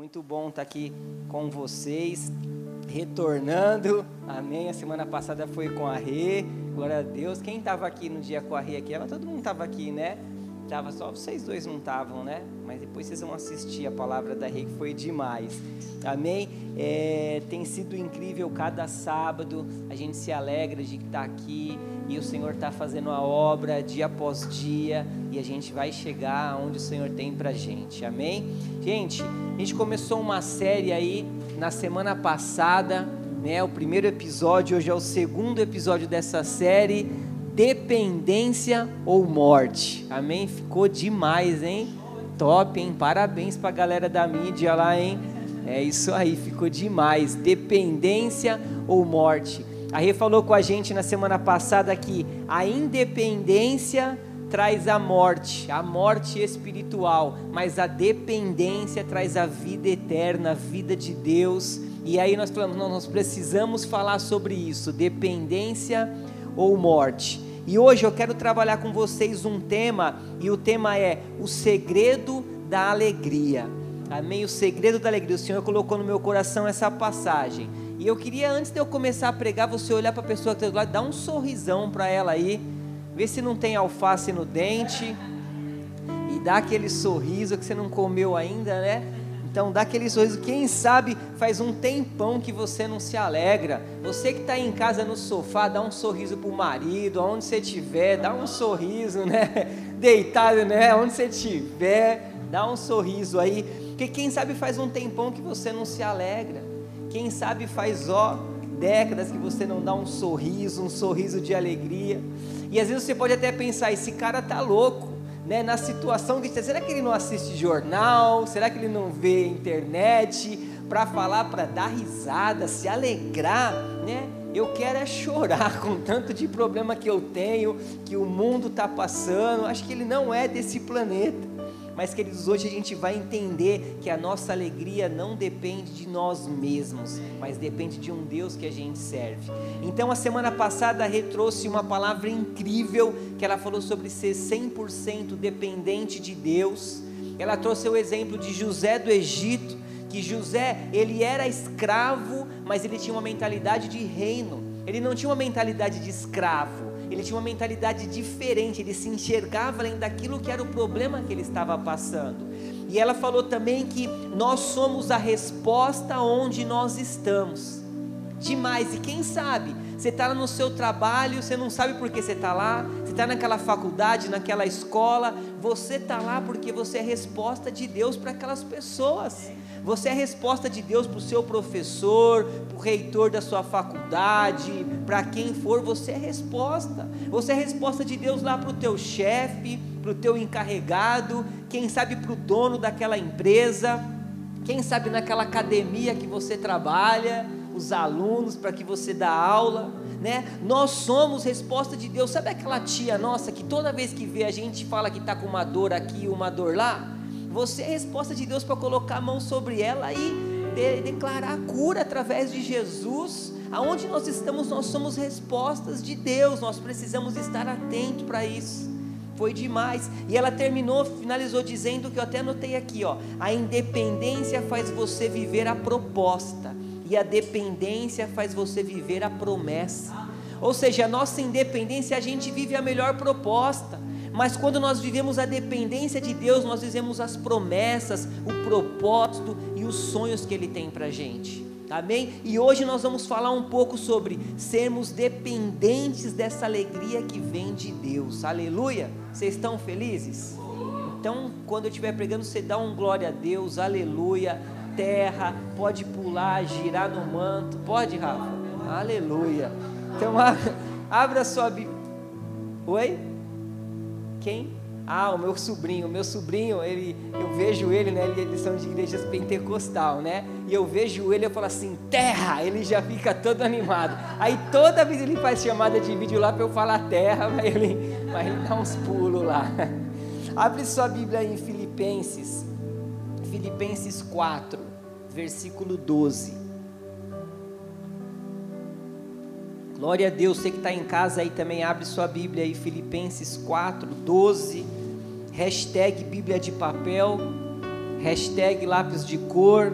Muito bom estar aqui com vocês, retornando. Amém. A semana passada foi com a Rê. Glória a Deus. Quem estava aqui no dia com a Rê aqui? Todo mundo estava aqui, né? Tava só vocês dois não estavam, né? Mas depois vocês vão assistir a palavra da Rei que foi demais. Amém? É, tem sido incrível cada sábado. A gente se alegra de estar aqui e o Senhor está fazendo a obra dia após dia e a gente vai chegar onde o Senhor tem para gente. Amém? Gente, a gente começou uma série aí na semana passada, né? O primeiro episódio, hoje é o segundo episódio dessa série dependência ou morte. Amém? Ficou demais, hein? Top, hein? Parabéns para a galera da mídia lá, hein? É isso aí, ficou demais. Dependência ou morte. A Rê falou com a gente na semana passada que a independência traz a morte, a morte espiritual, mas a dependência traz a vida eterna, a vida de Deus. E aí nós falamos, nós precisamos falar sobre isso, dependência ou morte. E hoje eu quero trabalhar com vocês um tema, e o tema é o segredo da alegria. Amém? O segredo da alegria. O Senhor colocou no meu coração essa passagem. E eu queria, antes de eu começar a pregar, você olhar para a pessoa que está do lado, dar um sorrisão para ela aí, ver se não tem alface no dente, e dá aquele sorriso que você não comeu ainda, né? Então dá aquele sorriso. Quem sabe faz um tempão que você não se alegra. Você que está em casa no sofá, dá um sorriso para o marido, aonde você estiver, dá um sorriso, né? Deitado, né? Onde você estiver, dá um sorriso aí. Porque quem sabe faz um tempão que você não se alegra. Quem sabe faz ó décadas que você não dá um sorriso, um sorriso de alegria. E às vezes você pode até pensar, esse cara tá louco né, na situação que será que ele não assiste jornal? Será que ele não vê internet para falar, para dar risada, se alegrar, né? Eu quero é chorar com tanto de problema que eu tenho, que o mundo está passando. Acho que ele não é desse planeta. Mas, queridos, hoje a gente vai entender que a nossa alegria não depende de nós mesmos, mas depende de um Deus que a gente serve. Então, a semana passada, a trouxe uma palavra incrível, que ela falou sobre ser 100% dependente de Deus. Ela trouxe o exemplo de José do Egito, que José, ele era escravo, mas ele tinha uma mentalidade de reino. Ele não tinha uma mentalidade de escravo ele tinha uma mentalidade diferente, ele se enxergava além daquilo que era o problema que ele estava passando. E ela falou também que nós somos a resposta onde nós estamos. Demais, e quem sabe, você está no seu trabalho, você não sabe por que você está lá, você está naquela faculdade, naquela escola, você está lá porque você é resposta de Deus para aquelas pessoas. Você é resposta de Deus para o seu professor, para o reitor da sua faculdade, para quem for, você é resposta. Você é resposta de Deus lá para o teu chefe, para o teu encarregado, quem sabe para o dono daquela empresa, quem sabe naquela academia que você trabalha, os alunos para que você dá aula. Né? Nós somos resposta de Deus. Sabe aquela tia nossa que toda vez que vê a gente fala que está com uma dor aqui, uma dor lá? Você é resposta de Deus para colocar a mão sobre ela e de, declarar a cura através de Jesus. Aonde nós estamos, nós somos respostas de Deus. Nós precisamos estar atentos para isso. Foi demais. E ela terminou, finalizou dizendo que eu até anotei aqui, ó. A independência faz você viver a proposta e a dependência faz você viver a promessa. Ou seja, a nossa independência a gente vive a melhor proposta. Mas quando nós vivemos a dependência de Deus, nós vivemos as promessas, o propósito e os sonhos que Ele tem para a gente. Amém? E hoje nós vamos falar um pouco sobre sermos dependentes dessa alegria que vem de Deus. Aleluia! Vocês estão felizes? Então, quando eu estiver pregando, você dá um glória a Deus, aleluia. Terra, pode pular, girar no manto. Pode, Rafa? Aleluia. Então, abra sua Bíblia. Oi? Quem? Ah, o meu sobrinho. O meu sobrinho, ele, eu vejo ele, né? Eles são de igrejas pentecostal, né? E eu vejo ele, eu falo assim, terra! Ele já fica todo animado. Aí toda vez ele faz chamada de vídeo lá para eu falar terra, mas ele, mas ele dá uns pulos lá. Abre sua Bíblia em Filipenses, Filipenses 4, versículo 12. Glória a Deus, você que está em casa aí também, abre sua Bíblia aí, Filipenses 4, 12, hashtag Bíblia de papel, Hashtag lápis de cor.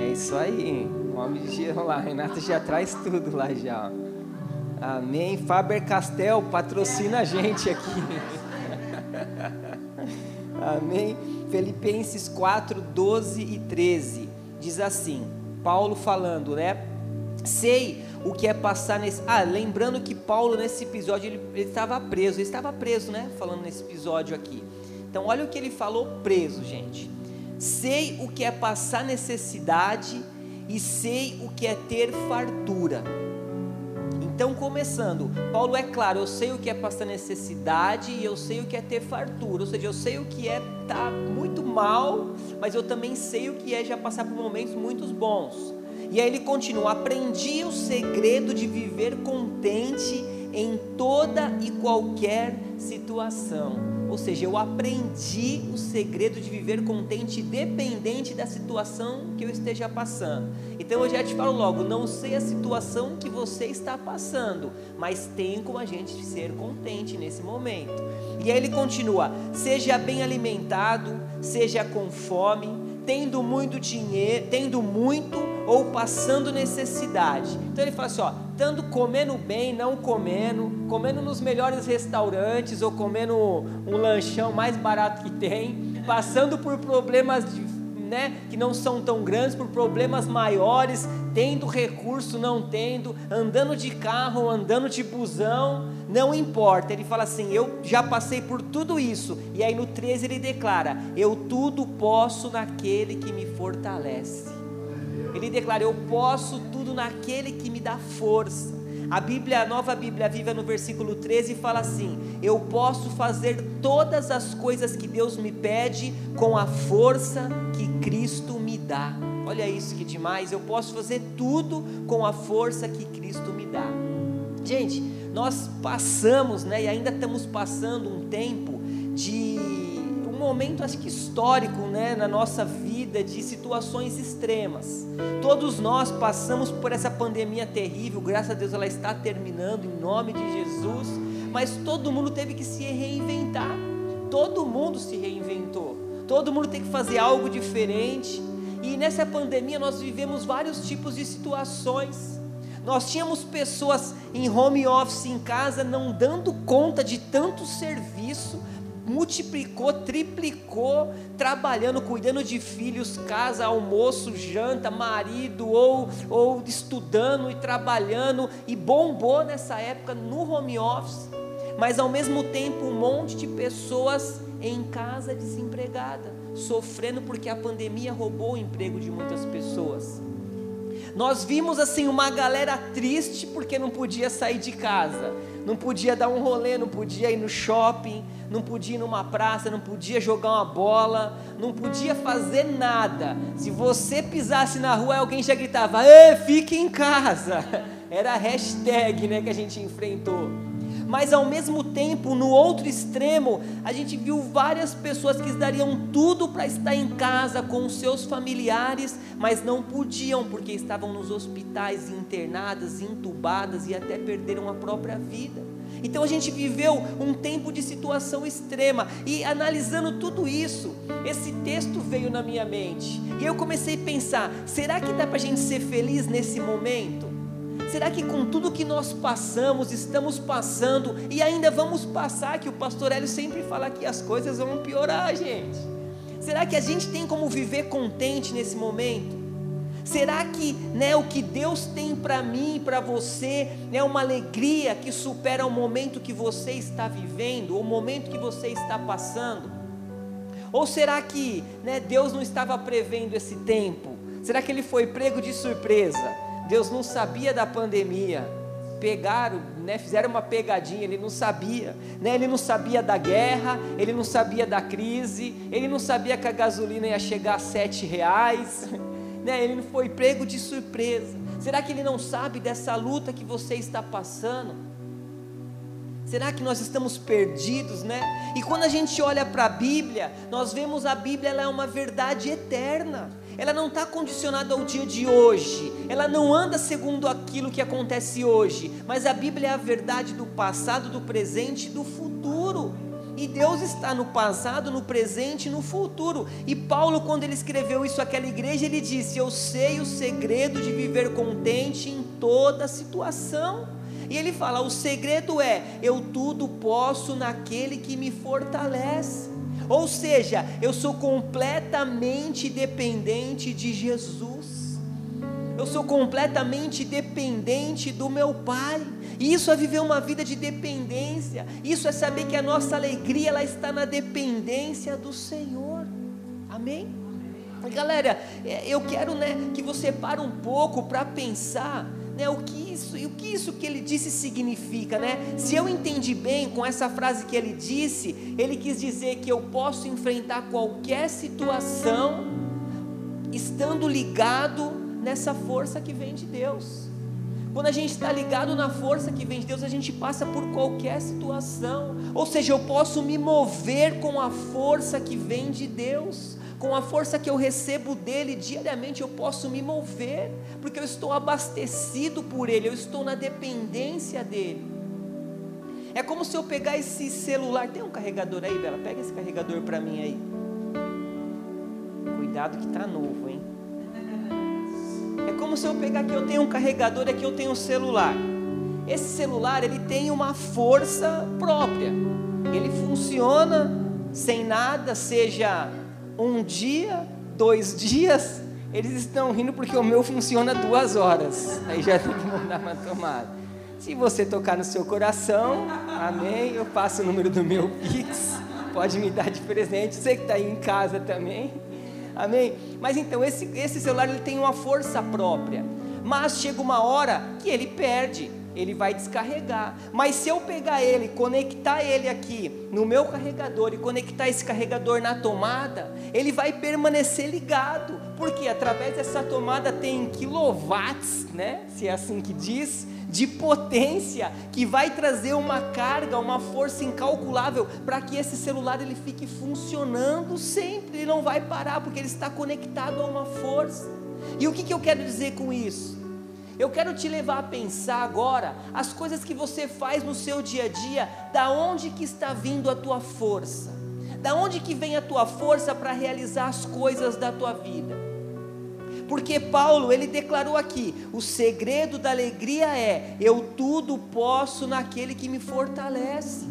É isso aí. Nome de Jesus lá. Renata já traz tudo lá já. Amém. Faber Castel patrocina a gente aqui. Amém. Filipenses 4, 12 e 13. Diz assim: Paulo falando, né? Sei o que é passar nesse. Ah, lembrando que Paulo nesse episódio ele, ele estava preso, ele estava preso, né? Falando nesse episódio aqui. Então, olha o que ele falou preso, gente. Sei o que é passar necessidade e sei o que é ter fartura. Então, começando, Paulo é claro, eu sei o que é passar necessidade e eu sei o que é ter fartura, ou seja, eu sei o que é estar tá muito mal, mas eu também sei o que é já passar por momentos muito bons. E aí ele continua: aprendi o segredo de viver contente em toda e qualquer situação. Ou seja, eu aprendi o segredo de viver contente, dependente da situação que eu esteja passando. Então eu já te falo logo: não sei a situação que você está passando, mas tem como a gente ser contente nesse momento. E aí ele continua: seja bem alimentado, seja com fome, tendo muito dinheiro, tendo muito ou passando necessidade. Então ele fala assim: ó, estando comendo bem, não comendo, comendo nos melhores restaurantes ou comendo um lanchão mais barato que tem, passando por problemas de, né, que não são tão grandes, por problemas maiores, tendo recurso, não tendo, andando de carro, andando de busão, não importa. Ele fala assim: Eu já passei por tudo isso. E aí no 13 ele declara: Eu tudo posso naquele que me fortalece. Ele declara: Eu posso tudo naquele que me dá força. A Bíblia, a nova Bíblia Viva, no versículo 13, fala assim: Eu posso fazer todas as coisas que Deus me pede com a força que Cristo me dá. Olha isso que demais, eu posso fazer tudo com a força que Cristo me dá. Gente, nós passamos, né, e ainda estamos passando um tempo de momento acho que histórico, né, na nossa vida de situações extremas. Todos nós passamos por essa pandemia terrível, graças a Deus ela está terminando em nome de Jesus, mas todo mundo teve que se reinventar. Todo mundo se reinventou. Todo mundo tem que fazer algo diferente. E nessa pandemia nós vivemos vários tipos de situações. Nós tínhamos pessoas em home office em casa não dando conta de tanto serviço, multiplicou, triplicou, trabalhando, cuidando de filhos, casa, almoço, janta, marido, ou, ou estudando e trabalhando, e bombou nessa época no home office, mas ao mesmo tempo um monte de pessoas em casa desempregada, sofrendo porque a pandemia roubou o emprego de muitas pessoas. Nós vimos assim uma galera triste porque não podia sair de casa, não podia dar um rolê, não podia ir no shopping, não podia ir numa praça, não podia jogar uma bola, não podia fazer nada. Se você pisasse na rua, alguém já gritava: "Ei, fique em casa". Era a hashtag, né, que a gente enfrentou mas ao mesmo tempo, no outro extremo, a gente viu várias pessoas que dariam tudo para estar em casa com seus familiares, mas não podiam porque estavam nos hospitais internadas, entubadas e até perderam a própria vida. Então a gente viveu um tempo de situação extrema e analisando tudo isso, esse texto veio na minha mente e eu comecei a pensar: será que dá para a gente ser feliz nesse momento? Será que com tudo que nós passamos, estamos passando e ainda vamos passar, que o pastor Hélio sempre fala que as coisas vão piorar, gente? Será que a gente tem como viver contente nesse momento? Será que né, o que Deus tem para mim e para você é uma alegria que supera o momento que você está vivendo, o momento que você está passando? Ou será que né, Deus não estava prevendo esse tempo? Será que ele foi prego de surpresa? Deus não sabia da pandemia. Pegaram, né, fizeram uma pegadinha, ele não sabia, né, ele não sabia da guerra, ele não sabia da crise, ele não sabia que a gasolina ia chegar a sete reais, né, ele foi pego de surpresa. Será que ele não sabe dessa luta que você está passando? Será que nós estamos perdidos, né? E quando a gente olha para a Bíblia, nós vemos a Bíblia ela é uma verdade eterna ela não está condicionada ao dia de hoje, ela não anda segundo aquilo que acontece hoje, mas a Bíblia é a verdade do passado, do presente e do futuro. E Deus está no passado, no presente e no futuro. E Paulo, quando ele escreveu isso àquela igreja, ele disse: Eu sei o segredo de viver contente em toda situação. E ele fala: O segredo é: Eu tudo posso naquele que me fortalece. Ou seja, eu sou completamente dependente de Jesus. Eu sou completamente dependente do meu Pai. E isso é viver uma vida de dependência. Isso é saber que a nossa alegria ela está na dependência do Senhor. Amém? Galera, é, eu quero né, que você pare um pouco para pensar né, o que isso e o que isso que ele disse significa, né? Se eu entendi bem com essa frase que ele disse, ele quis dizer que eu posso enfrentar qualquer situação estando ligado nessa força que vem de Deus. Quando a gente está ligado na força que vem de Deus, a gente passa por qualquer situação. Ou seja, eu posso me mover com a força que vem de Deus. Com a força que eu recebo dele diariamente, eu posso me mover, porque eu estou abastecido por ele, eu estou na dependência dele. É como se eu pegar esse celular. Tem um carregador aí, Bela? Pega esse carregador para mim aí. Cuidado que está novo, hein? É como se eu pegar aqui, eu tenho um carregador e aqui eu tenho um celular. Esse celular, ele tem uma força própria. Ele funciona sem nada, seja um dia, dois dias. Eles estão rindo porque o meu funciona duas horas. Aí já tem que mudar uma tomada. Se você tocar no seu coração, amém. Eu passo o número do meu Pix. Pode me dar de presente. Você que está aí em casa também. Amém? Mas então, esse, esse celular ele tem uma força própria. Mas chega uma hora que ele perde, ele vai descarregar. Mas se eu pegar ele, conectar ele aqui no meu carregador e conectar esse carregador na tomada, ele vai permanecer ligado, porque através dessa tomada tem quilowatts, né? Se é assim que diz, de potência que vai trazer uma carga, uma força incalculável para que esse celular ele fique funcionando sempre, ele não vai parar porque ele está conectado a uma força. E o que, que eu quero dizer com isso? Eu quero te levar a pensar agora as coisas que você faz no seu dia a dia, da onde que está vindo a tua força? Da onde que vem a tua força para realizar as coisas da tua vida? Porque Paulo, ele declarou aqui: o segredo da alegria é eu tudo posso naquele que me fortalece.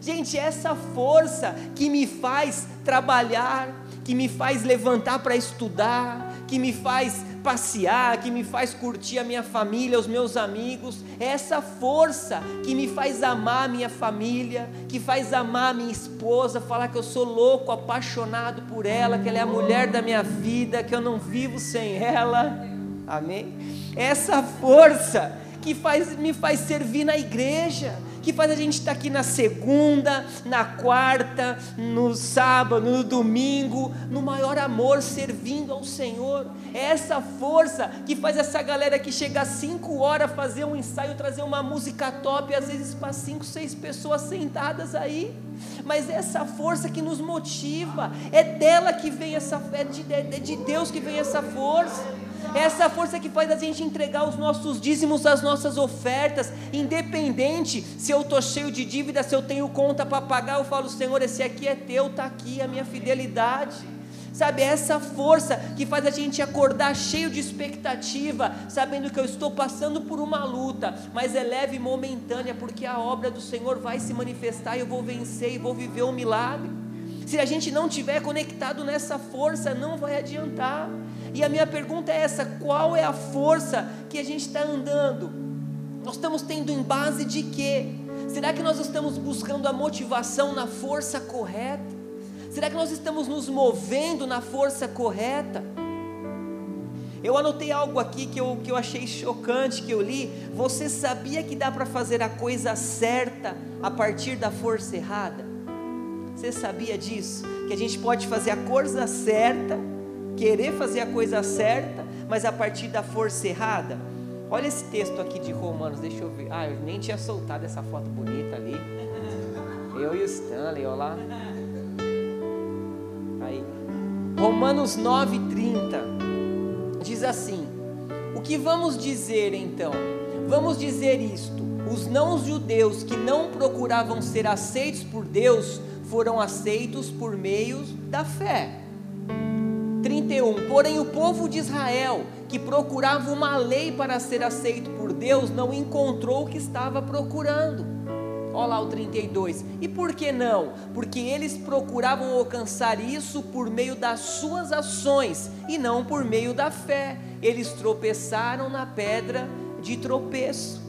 Gente, essa força que me faz trabalhar, que me faz levantar para estudar, que me faz passear, que me faz curtir a minha família, os meus amigos. É essa força que me faz amar a minha família, que faz amar a minha esposa, falar que eu sou louco, apaixonado por ela, que ela é a mulher da minha vida, que eu não vivo sem ela. Amém? É essa força que faz, me faz servir na igreja, que faz a gente estar aqui na segunda, na quarta, no sábado, no domingo, no maior amor, servindo ao Senhor. É essa força que faz essa galera que chega às 5 horas fazer um ensaio, trazer uma música top, às vezes para 5, 6 pessoas sentadas aí. Mas é essa força que nos motiva, é dela que vem essa, é de, é de Deus que vem essa força. É essa força que faz a gente entregar os nossos dízimos, as nossas ofertas, independente se eu estou cheio de dívida, se eu tenho conta para pagar, eu falo, Senhor, esse aqui é teu, está aqui a minha fidelidade. Sabe, é essa força que faz a gente acordar cheio de expectativa, sabendo que eu estou passando por uma luta, mas é leve e momentânea, porque a obra do Senhor vai se manifestar e eu vou vencer e vou viver um milagre. Se a gente não tiver conectado nessa força, não vai adiantar. E a minha pergunta é essa: qual é a força que a gente está andando? Nós estamos tendo em base de quê? Será que nós estamos buscando a motivação na força correta? Será que nós estamos nos movendo na força correta? Eu anotei algo aqui que eu, que eu achei chocante, que eu li. Você sabia que dá para fazer a coisa certa a partir da força errada? Você sabia disso? Que a gente pode fazer a coisa certa querer fazer a coisa certa, mas a partir da força errada. Olha esse texto aqui de Romanos, deixa eu ver. Ah, eu nem tinha soltado essa foto bonita ali. Eu e o Stanley, olha lá. Aí. Romanos 9:30 diz assim: O que vamos dizer então? Vamos dizer isto: os não judeus que não procuravam ser aceitos por Deus foram aceitos por meio da fé. 31. Porém, o povo de Israel, que procurava uma lei para ser aceito por Deus, não encontrou o que estava procurando. Olha lá o 32. E por que não? Porque eles procuravam alcançar isso por meio das suas ações e não por meio da fé. Eles tropeçaram na pedra de tropeço.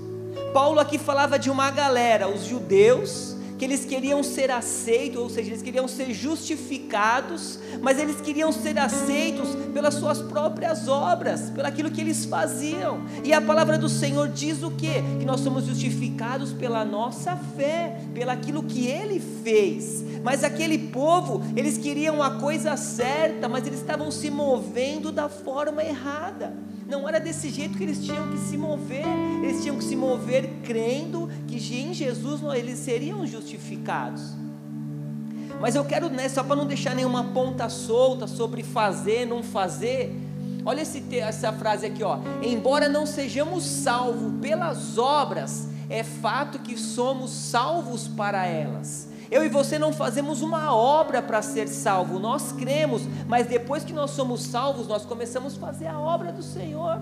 Paulo aqui falava de uma galera, os judeus, que eles queriam ser aceitos, ou seja, eles queriam ser justificados, mas eles queriam ser aceitos pelas suas próprias obras, pelo aquilo que eles faziam. E a palavra do Senhor diz o quê? Que nós somos justificados pela nossa fé, pelaquilo que ele fez. Mas aquele povo, eles queriam a coisa certa, mas eles estavam se movendo da forma errada. Não era desse jeito que eles tinham que se mover. Eles tinham que se mover crendo que em Jesus eles seriam justificados. Mas eu quero, né, só para não deixar nenhuma ponta solta sobre fazer, não fazer. Olha esse, essa frase aqui, ó. Embora não sejamos salvos pelas obras, é fato que somos salvos para elas. Eu e você não fazemos uma obra para ser salvo, nós cremos, mas depois que nós somos salvos, nós começamos a fazer a obra do Senhor.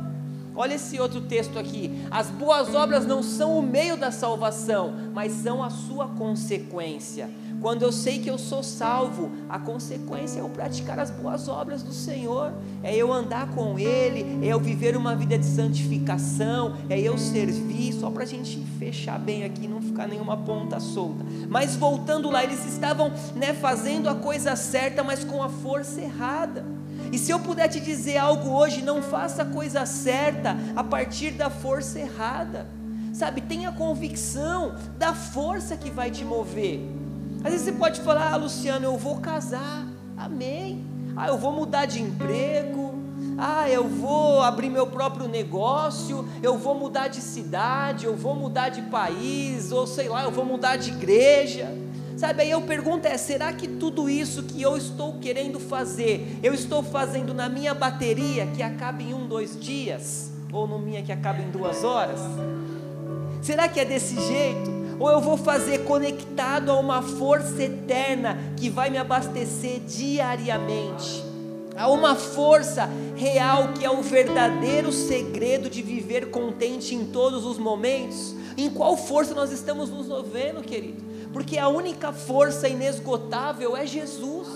Olha esse outro texto aqui. As boas obras não são o meio da salvação, mas são a sua consequência. Quando eu sei que eu sou salvo, a consequência é eu praticar as boas obras do Senhor, é eu andar com Ele, é eu viver uma vida de santificação, é eu servir, só para a gente fechar bem aqui, não ficar nenhuma ponta solta. Mas voltando lá, eles estavam né, fazendo a coisa certa, mas com a força errada. E se eu puder te dizer algo hoje, não faça a coisa certa a partir da força errada. Sabe, tenha convicção da força que vai te mover. Às vezes você pode falar, ah, Luciano, eu vou casar, amém. Ah, eu vou mudar de emprego, ah, eu vou abrir meu próprio negócio, eu vou mudar de cidade, eu vou mudar de país, ou sei lá, eu vou mudar de igreja. Sabe, aí eu pergunto é: será que tudo isso que eu estou querendo fazer, eu estou fazendo na minha bateria que acaba em um, dois dias? Ou no minha que acaba em duas horas? Será que é desse jeito? Ou eu vou fazer conectado a uma força eterna que vai me abastecer diariamente, a uma força real que é o verdadeiro segredo de viver contente em todos os momentos. Em qual força nós estamos nos movendo, querido? Porque a única força inesgotável é Jesus.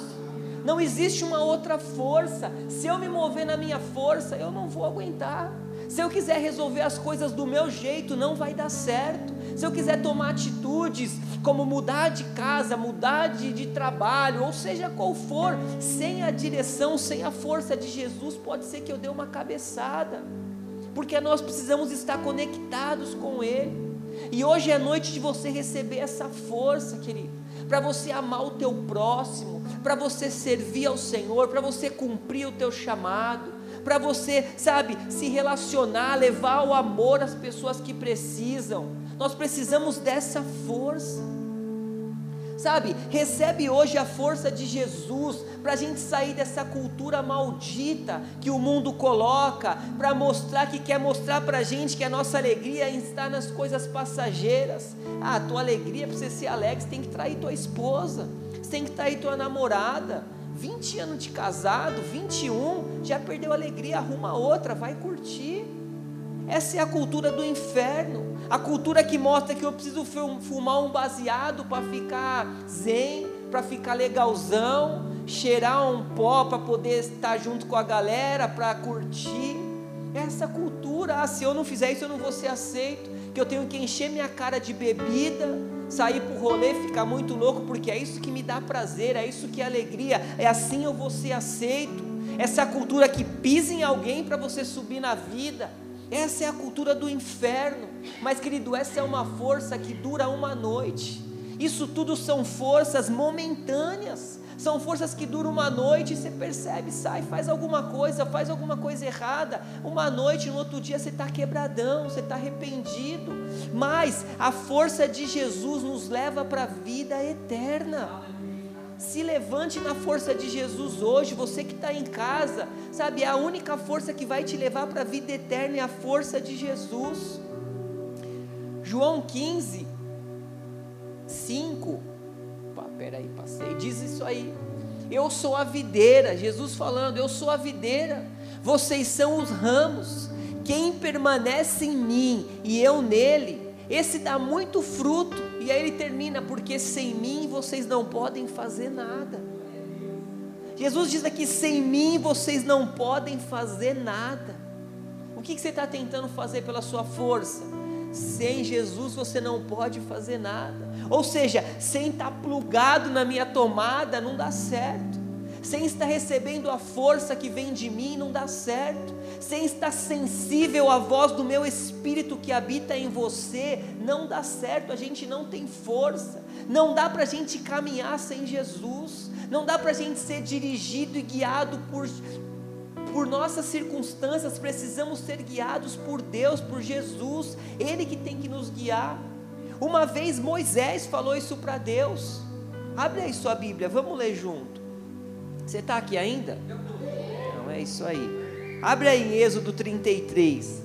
Não existe uma outra força. Se eu me mover na minha força, eu não vou aguentar. Se eu quiser resolver as coisas do meu jeito, não vai dar certo. Se eu quiser tomar atitudes como mudar de casa, mudar de, de trabalho, ou seja qual for, sem a direção, sem a força de Jesus, pode ser que eu dê uma cabeçada, porque nós precisamos estar conectados com Ele. E hoje é noite de você receber essa força, querido, para você amar o teu próximo, para você servir ao Senhor, para você cumprir o teu chamado para você, sabe, se relacionar, levar o amor às pessoas que precisam. Nós precisamos dessa força. Sabe, recebe hoje a força de Jesus para a gente sair dessa cultura maldita que o mundo coloca, para mostrar que quer mostrar para a gente que a nossa alegria está nas coisas passageiras. Ah, tua alegria, para você ser alegre, você tem que trair tua esposa, você tem que trair tua namorada, 20 anos de casado, 21, já perdeu a alegria, arruma outra, vai curtir. Essa é a cultura do inferno, a cultura que mostra que eu preciso fumar um baseado para ficar zen, para ficar legalzão, cheirar um pó para poder estar junto com a galera, para curtir. Essa cultura, ah, se eu não fizer isso eu não vou ser aceito, que eu tenho que encher minha cara de bebida, sair para o rolê, ficar muito louco, porque é isso que me dá prazer, é isso que é alegria, é assim eu vou ser aceito. Essa cultura que pisa em alguém para você subir na vida, essa é a cultura do inferno. Mas, querido, essa é uma força que dura uma noite. Isso tudo são forças momentâneas. São forças que duram uma noite e você percebe, sai, faz alguma coisa, faz alguma coisa errada. Uma noite, no outro dia você está quebradão, você está arrependido. Mas a força de Jesus nos leva para a vida eterna. Se levante na força de Jesus hoje, você que está em casa, sabe, a única força que vai te levar para a vida eterna é a força de Jesus. João 15, 5 peraí, passei. Diz isso aí. Eu sou a videira, Jesus falando, eu sou a videira, vocês são os ramos. Quem permanece em mim e eu nele, esse dá muito fruto. E aí ele termina, porque sem mim vocês não podem fazer nada. Jesus diz aqui: sem mim vocês não podem fazer nada. O que, que você está tentando fazer pela sua força? Sem Jesus você não pode fazer nada. Ou seja, sem estar plugado na minha tomada não dá certo. Sem estar recebendo a força que vem de mim não dá certo. Sem estar sensível à voz do meu espírito que habita em você não dá certo. A gente não tem força. Não dá para a gente caminhar sem Jesus. Não dá para a gente ser dirigido e guiado por, por nossas circunstâncias, precisamos ser guiados por Deus, por Jesus, Ele que tem que nos guiar. Uma vez Moisés falou isso para Deus. Abre aí sua Bíblia, vamos ler junto. Você está aqui ainda? Não, é isso aí. Abre aí em Êxodo 33.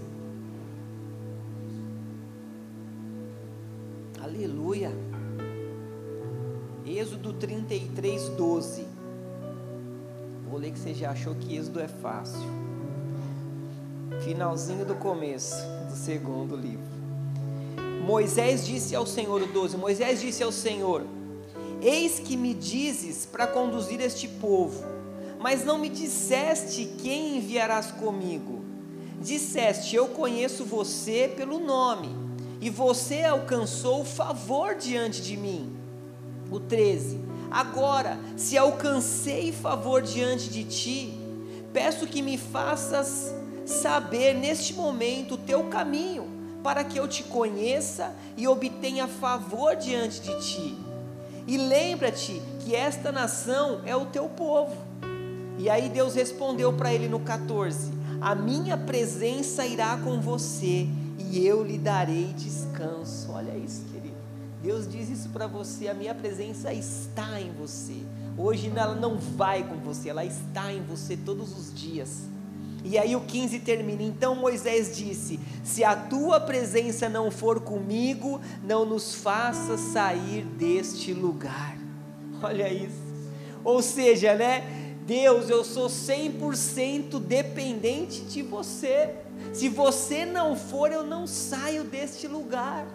Aleluia. Êxodo 33, 12. Vou ler que você já achou que Êxodo é fácil. Finalzinho do começo do segundo livro. Moisés disse ao Senhor, o 12: Moisés disse ao Senhor: Eis que me dizes para conduzir este povo, mas não me disseste quem enviarás comigo. Disseste: Eu conheço você pelo nome, e você alcançou favor diante de mim. O 13: Agora, se alcancei favor diante de ti, peço que me faças saber neste momento o teu caminho, para que eu te conheça e obtenha favor diante de ti. E lembra-te que esta nação é o teu povo. E aí Deus respondeu para ele no 14: A minha presença irá com você e eu lhe darei descanso. Olha isso, Deus diz isso para você: a minha presença está em você. Hoje ela não vai com você, ela está em você todos os dias. E aí o 15 termina: Então Moisés disse: Se a tua presença não for comigo, não nos faça sair deste lugar. Olha isso. Ou seja, né? Deus, eu sou 100% dependente de você. Se você não for, eu não saio deste lugar.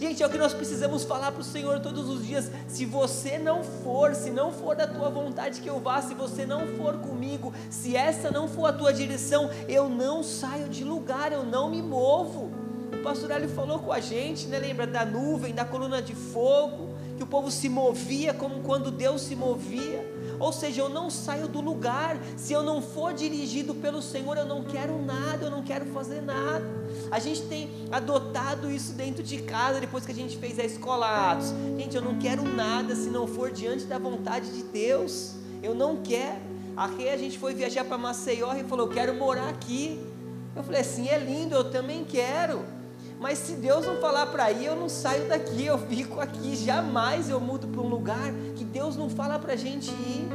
Gente, é o que nós precisamos falar para o Senhor todos os dias. Se você não for, se não for da tua vontade que eu vá, se você não for comigo, se essa não for a tua direção, eu não saio de lugar, eu não me movo. O pastor Ali falou com a gente, né? Lembra da nuvem, da coluna de fogo, que o povo se movia como quando Deus se movia. Ou seja, eu não saio do lugar. Se eu não for dirigido pelo Senhor, eu não quero nada, eu não quero fazer nada. A gente tem adotado isso dentro de casa depois que a gente fez a escola Atos. Gente, eu não quero nada se não for diante da vontade de Deus. Eu não quero. Aqui a gente foi viajar para Maceió e falou: Eu quero morar aqui. Eu falei assim: É lindo, eu também quero. Mas se Deus não falar para ir, eu não saio daqui, eu fico aqui. Jamais eu mudo para um lugar que Deus não fala para a gente ir.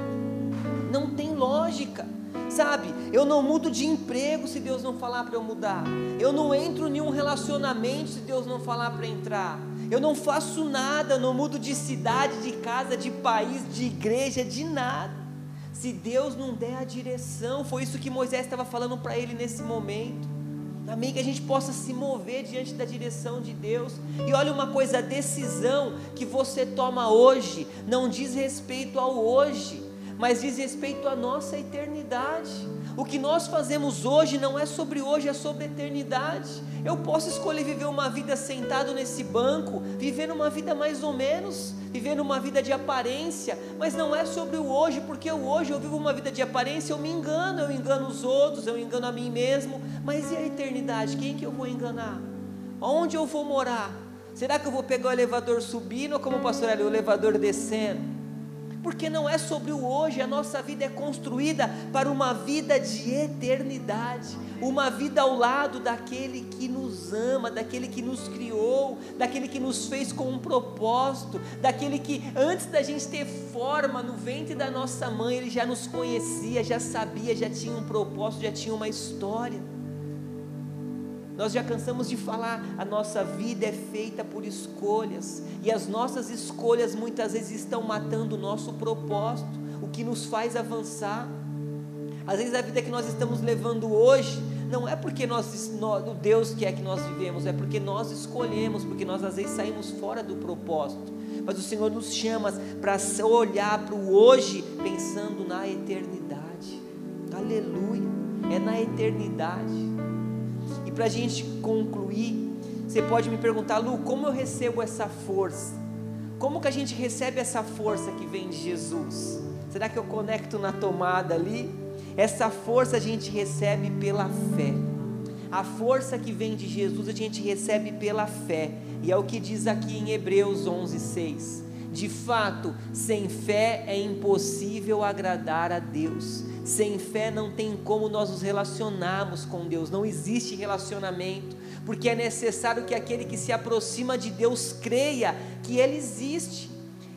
Não tem lógica, sabe? Eu não mudo de emprego se Deus não falar para eu mudar. Eu não entro em um relacionamento se Deus não falar para entrar. Eu não faço nada, não mudo de cidade, de casa, de país, de igreja, de nada. Se Deus não der a direção, foi isso que Moisés estava falando para ele nesse momento. Amém? Que a gente possa se mover diante da direção de Deus. E olha uma coisa: a decisão que você toma hoje não diz respeito ao hoje, mas diz respeito à nossa eternidade. O que nós fazemos hoje não é sobre hoje, é sobre a eternidade. Eu posso escolher viver uma vida sentado nesse banco, vivendo uma vida mais ou menos, vivendo uma vida de aparência, mas não é sobre o hoje, porque o hoje eu vivo uma vida de aparência, eu me engano, eu engano os outros, eu engano a mim mesmo, mas e a eternidade? Quem que eu vou enganar? Onde eu vou morar? Será que eu vou pegar o elevador subindo ou como o pastor ali, o elevador descendo? Porque não é sobre o hoje, a nossa vida é construída para uma vida de eternidade, uma vida ao lado daquele que nos ama, daquele que nos criou, daquele que nos fez com um propósito, daquele que antes da gente ter forma no ventre da nossa mãe, ele já nos conhecia, já sabia, já tinha um propósito, já tinha uma história. Nós já cansamos de falar, a nossa vida é feita por escolhas, e as nossas escolhas muitas vezes estão matando o nosso propósito, o que nos faz avançar. Às vezes a vida que nós estamos levando hoje não é porque nós, o Deus quer que nós vivemos, é porque nós escolhemos, porque nós às vezes saímos fora do propósito. Mas o Senhor nos chama para olhar para o hoje pensando na eternidade. Aleluia, é na eternidade. Para a gente concluir, você pode me perguntar, Lu, como eu recebo essa força? Como que a gente recebe essa força que vem de Jesus? Será que eu conecto na tomada ali? Essa força a gente recebe pela fé. A força que vem de Jesus a gente recebe pela fé. E é o que diz aqui em Hebreus 11:6. De fato, sem fé é impossível agradar a Deus. Sem fé não tem como nós nos relacionarmos com Deus, não existe relacionamento, porque é necessário que aquele que se aproxima de Deus creia que Ele existe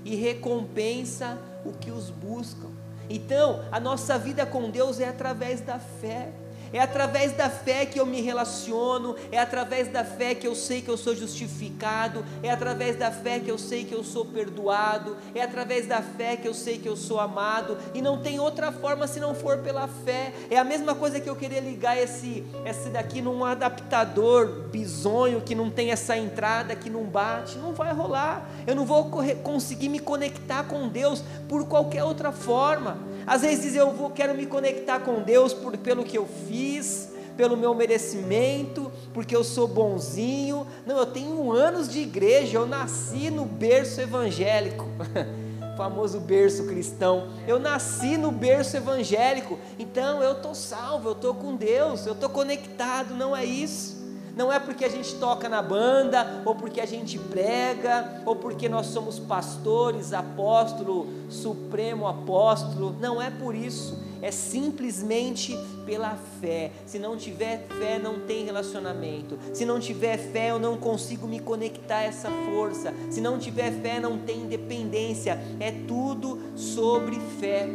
e recompensa o que os buscam. Então, a nossa vida com Deus é através da fé. É através da fé que eu me relaciono, é através da fé que eu sei que eu sou justificado, é através da fé que eu sei que eu sou perdoado, é através da fé que eu sei que eu sou amado, e não tem outra forma se não for pela fé. É a mesma coisa que eu querer ligar esse, esse daqui num adaptador bizonho que não tem essa entrada, que não bate, não vai rolar. Eu não vou conseguir me conectar com Deus por qualquer outra forma. Às vezes eu vou, quero me conectar com Deus por, pelo que eu fiz, pelo meu merecimento, porque eu sou bonzinho. Não, eu tenho anos de igreja, eu nasci no berço evangélico. famoso berço cristão. Eu nasci no berço evangélico, então eu estou salvo, eu estou com Deus, eu estou conectado, não é isso não é porque a gente toca na banda, ou porque a gente prega, ou porque nós somos pastores, apóstolo, supremo apóstolo, não é por isso, é simplesmente pela fé. Se não tiver fé, não tem relacionamento. Se não tiver fé, eu não consigo me conectar a essa força. Se não tiver fé, não tem independência. É tudo sobre fé,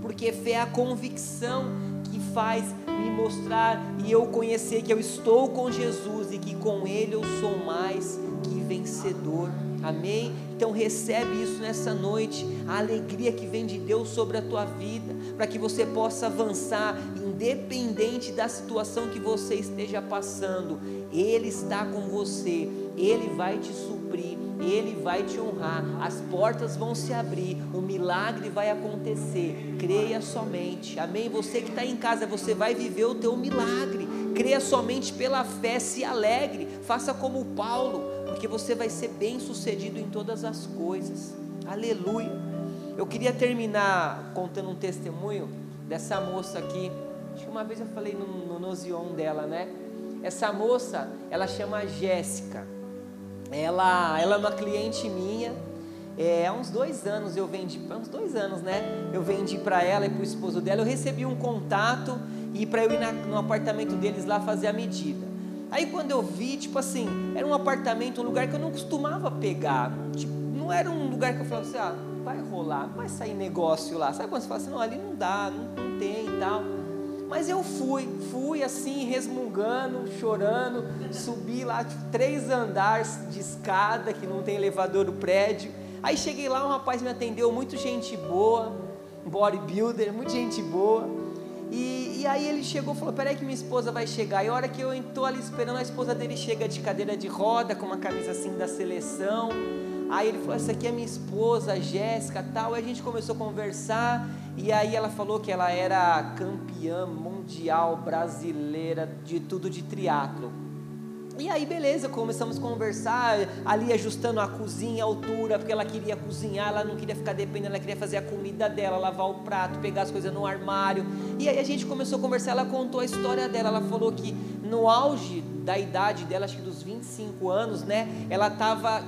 porque fé é a convicção faz me mostrar e eu conhecer que eu estou com Jesus e que com Ele eu sou mais que vencedor. Amém? Então recebe isso nessa noite, a alegria que vem de Deus sobre a tua vida, para que você possa avançar, independente da situação que você esteja passando. Ele está com você, Ele vai te suprir ele vai te honrar, as portas vão se abrir, o milagre vai acontecer. Creia somente, amém? Você que está em casa, você vai viver o teu milagre. Creia somente pela fé, se alegre, faça como Paulo, porque você vai ser bem sucedido em todas as coisas. Aleluia. Eu queria terminar contando um testemunho dessa moça aqui. Acho que uma vez eu falei no, no dela, né? Essa moça, ela chama Jéssica. Ela, ela é uma cliente minha. É, há uns dois anos eu vendi, uns dois anos, né? Eu vendi para ela e para o esposo dela. Eu recebi um contato e para eu ir na, no apartamento deles lá fazer a medida. Aí quando eu vi, tipo assim, era um apartamento, um lugar que eu não costumava pegar. Tipo, não era um lugar que eu falava assim, ah, vai rolar, vai sair negócio lá. Sabe quando você fala assim, não, ali não dá, não, não tem e tal. Mas eu fui, fui assim, resmungando, chorando, subi lá tipo, três andares de escada, que não tem elevador no prédio. Aí cheguei lá, um rapaz me atendeu, muito gente boa, bodybuilder, muito gente boa. E, e aí ele chegou e falou: Peraí, que minha esposa vai chegar. E a hora que eu estou ali esperando, a esposa dele chega de cadeira de roda, com uma camisa assim da seleção. Aí ele falou: Essa aqui é minha esposa, Jéssica, tal. Aí a gente começou a conversar. E aí ela falou que ela era campeã mundial brasileira de tudo de triatlo. E aí, beleza, começamos a conversar, ali ajustando a cozinha, a altura, porque ela queria cozinhar, ela não queria ficar dependendo, ela queria fazer a comida dela, lavar o prato, pegar as coisas no armário. E aí a gente começou a conversar, ela contou a história dela, ela falou que no auge da idade dela, acho que dos 25 anos, né, ela estava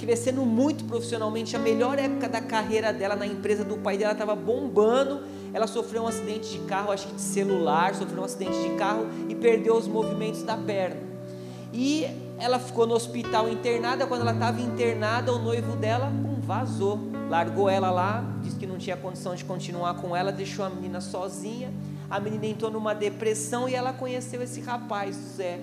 crescendo muito profissionalmente, a melhor época da carreira dela na empresa do pai dela estava bombando. Ela sofreu um acidente de carro, acho que de celular, sofreu um acidente de carro e perdeu os movimentos da perna. E ela ficou no hospital internada. Quando ela estava internada, o noivo dela pum, vazou, largou ela lá, disse que não tinha condição de continuar com ela, deixou a menina sozinha. A menina entrou numa depressão e ela conheceu esse rapaz, Zé.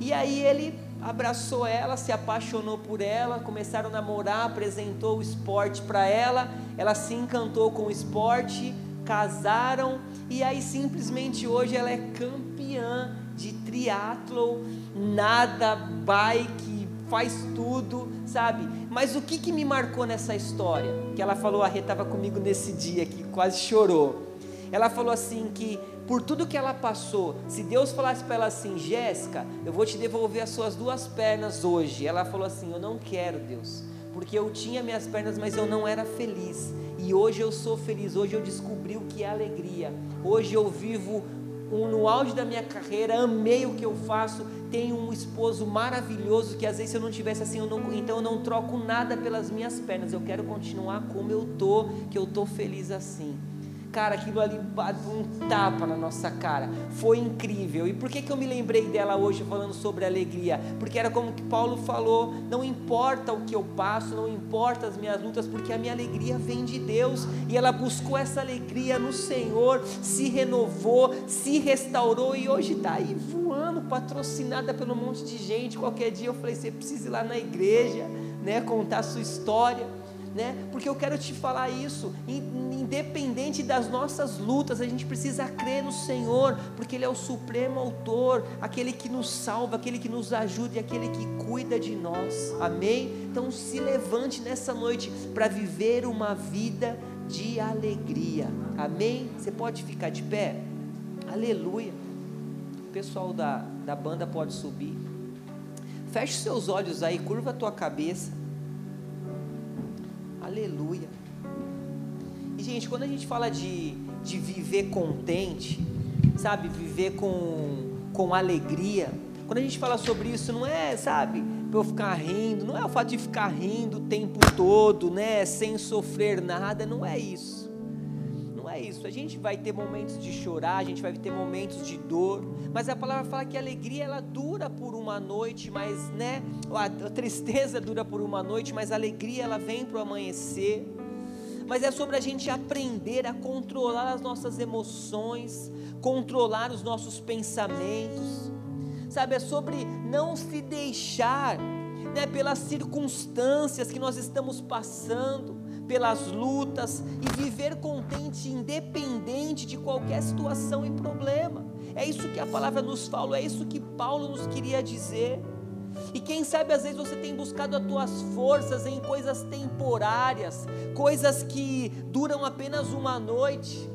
E aí ele abraçou ela, se apaixonou por ela, começaram a namorar, apresentou o esporte para ela, ela se encantou com o esporte, casaram e aí simplesmente hoje ela é campeã de triatlo, nada, bike, faz tudo, sabe? Mas o que, que me marcou nessa história? Que ela falou, a Rê estava comigo nesse dia que quase chorou. Ela falou assim que por tudo que ela passou, se Deus falasse para ela assim, Jéssica, eu vou te devolver as suas duas pernas hoje. Ela falou assim, eu não quero, Deus, porque eu tinha minhas pernas, mas eu não era feliz. E hoje eu sou feliz, hoje eu descobri o que é alegria. Hoje eu vivo no auge da minha carreira, amei o que eu faço, tenho um esposo maravilhoso que às vezes se eu não tivesse assim, eu não, então eu não troco nada pelas minhas pernas. Eu quero continuar como eu tô, que eu tô feliz assim. Cara, aquilo ali um tapa na nossa cara. Foi incrível. E por que, que eu me lembrei dela hoje falando sobre alegria? Porque era como que Paulo falou: não importa o que eu passo, não importa as minhas lutas, porque a minha alegria vem de Deus. E ela buscou essa alegria no Senhor, se renovou, se restaurou e hoje está aí voando, patrocinada pelo um monte de gente. Qualquer dia eu falei: você precisa ir lá na igreja, né, contar a sua história né? Porque eu quero te falar isso, independente das nossas lutas, a gente precisa crer no Senhor, porque Ele é o supremo autor, aquele que nos salva, aquele que nos ajuda e aquele que cuida de nós, amém? Então se levante nessa noite para viver uma vida de alegria, amém? Você pode ficar de pé, aleluia. O pessoal da, da banda pode subir. Feche seus olhos aí, curva a tua cabeça. Aleluia. E, gente, quando a gente fala de, de viver contente, sabe, viver com, com alegria, quando a gente fala sobre isso, não é, sabe, para eu ficar rindo, não é o fato de ficar rindo o tempo todo, né, sem sofrer nada, não é isso isso. A gente vai ter momentos de chorar, a gente vai ter momentos de dor, mas a palavra fala que a alegria ela dura por uma noite, mas né, a tristeza dura por uma noite, mas a alegria ela vem para o amanhecer. Mas é sobre a gente aprender a controlar as nossas emoções, controlar os nossos pensamentos. Sabe, é sobre não se deixar né, pelas circunstâncias que nós estamos passando, pelas lutas e viver contente, independente de qualquer situação e problema. É isso que a palavra nos fala, é isso que Paulo nos queria dizer. E quem sabe às vezes você tem buscado as tuas forças em coisas temporárias, coisas que duram apenas uma noite,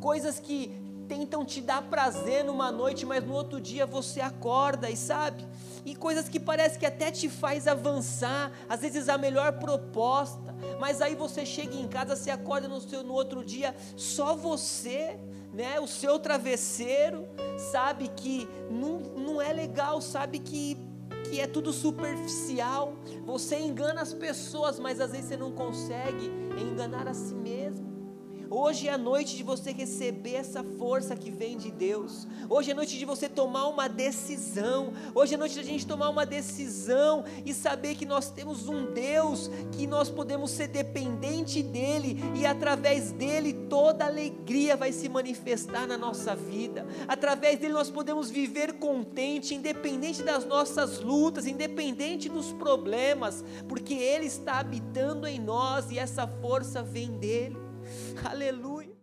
coisas que tentam te dar prazer numa noite, mas no outro dia você acorda e sabe? E coisas que parece que até te faz avançar, às vezes a melhor proposta, mas aí você chega em casa, você acorda no, seu, no outro dia, só você, né, o seu travesseiro, sabe que não, não é legal, sabe que que é tudo superficial. Você engana as pessoas, mas às vezes você não consegue enganar a si mesmo. Hoje é a noite de você receber essa força que vem de Deus. Hoje é a noite de você tomar uma decisão. Hoje é a noite de a gente tomar uma decisão e saber que nós temos um Deus que nós podemos ser dependente dele e através dele toda alegria vai se manifestar na nossa vida. Através dele nós podemos viver contente, independente das nossas lutas, independente dos problemas, porque ele está habitando em nós e essa força vem dele. Aleluia.